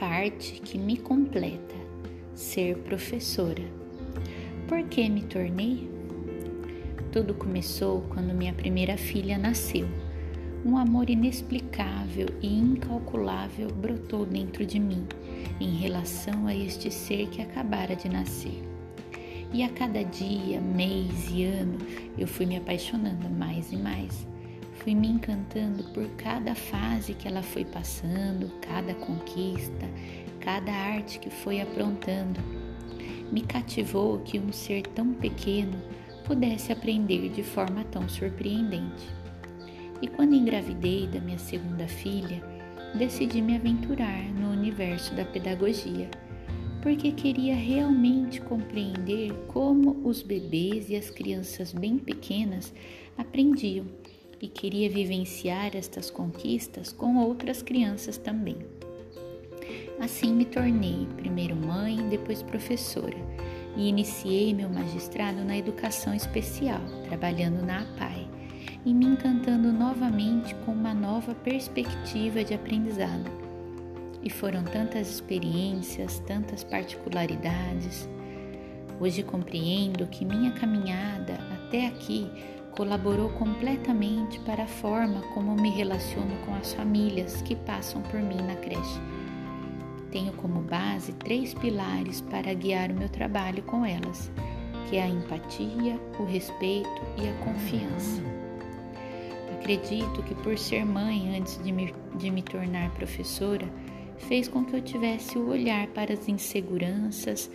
arte que me completa, ser professora. Por que me tornei? Tudo começou quando minha primeira filha nasceu. Um amor inexplicável e incalculável brotou dentro de mim em relação a este ser que acabara de nascer. E a cada dia, mês e ano eu fui me apaixonando mais e mais fui me encantando por cada fase que ela foi passando, cada conquista, cada arte que foi aprontando. Me cativou que um ser tão pequeno pudesse aprender de forma tão surpreendente. E quando engravidei da minha segunda filha, decidi me aventurar no universo da pedagogia, porque queria realmente compreender como os bebês e as crianças bem pequenas aprendiam e queria vivenciar estas conquistas com outras crianças também. Assim me tornei primeiro mãe, depois professora e iniciei meu magistrado na educação especial, trabalhando na APAI e me encantando novamente com uma nova perspectiva de aprendizado. E foram tantas experiências, tantas particularidades. Hoje compreendo que minha caminhada até aqui colaborou completamente para a forma como me relaciono com as famílias que passam por mim na creche. Tenho como base três pilares para guiar o meu trabalho com elas, que é a empatia, o respeito e a confiança. Acredito que por ser mãe antes de me, de me tornar professora, fez com que eu tivesse o olhar para as inseguranças,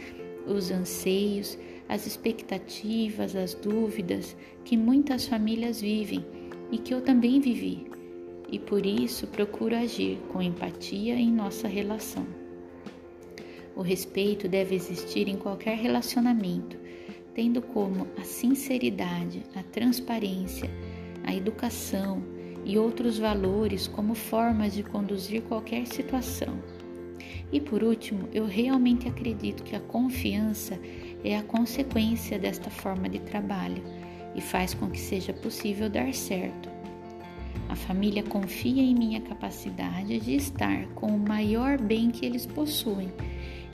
os anseios, as expectativas, as dúvidas que muitas famílias vivem e que eu também vivi, e por isso procuro agir com empatia em nossa relação. O respeito deve existir em qualquer relacionamento, tendo como a sinceridade, a transparência, a educação e outros valores como formas de conduzir qualquer situação. E por último, eu realmente acredito que a confiança é a consequência desta forma de trabalho e faz com que seja possível dar certo. A família confia em minha capacidade de estar com o maior bem que eles possuem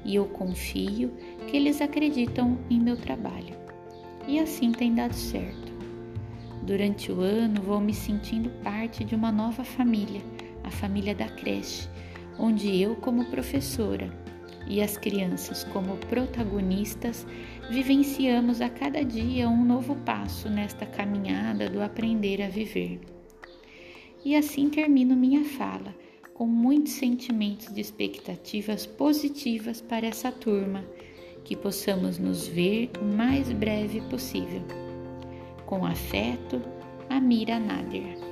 e eu confio que eles acreditam em meu trabalho. E assim tem dado certo. Durante o ano vou me sentindo parte de uma nova família, a família da creche, onde eu, como professora, e as crianças, como protagonistas, vivenciamos a cada dia um novo passo nesta caminhada do aprender a viver. E assim termino minha fala, com muitos sentimentos de expectativas positivas para essa turma, que possamos nos ver o mais breve possível. Com afeto, Amira Nader.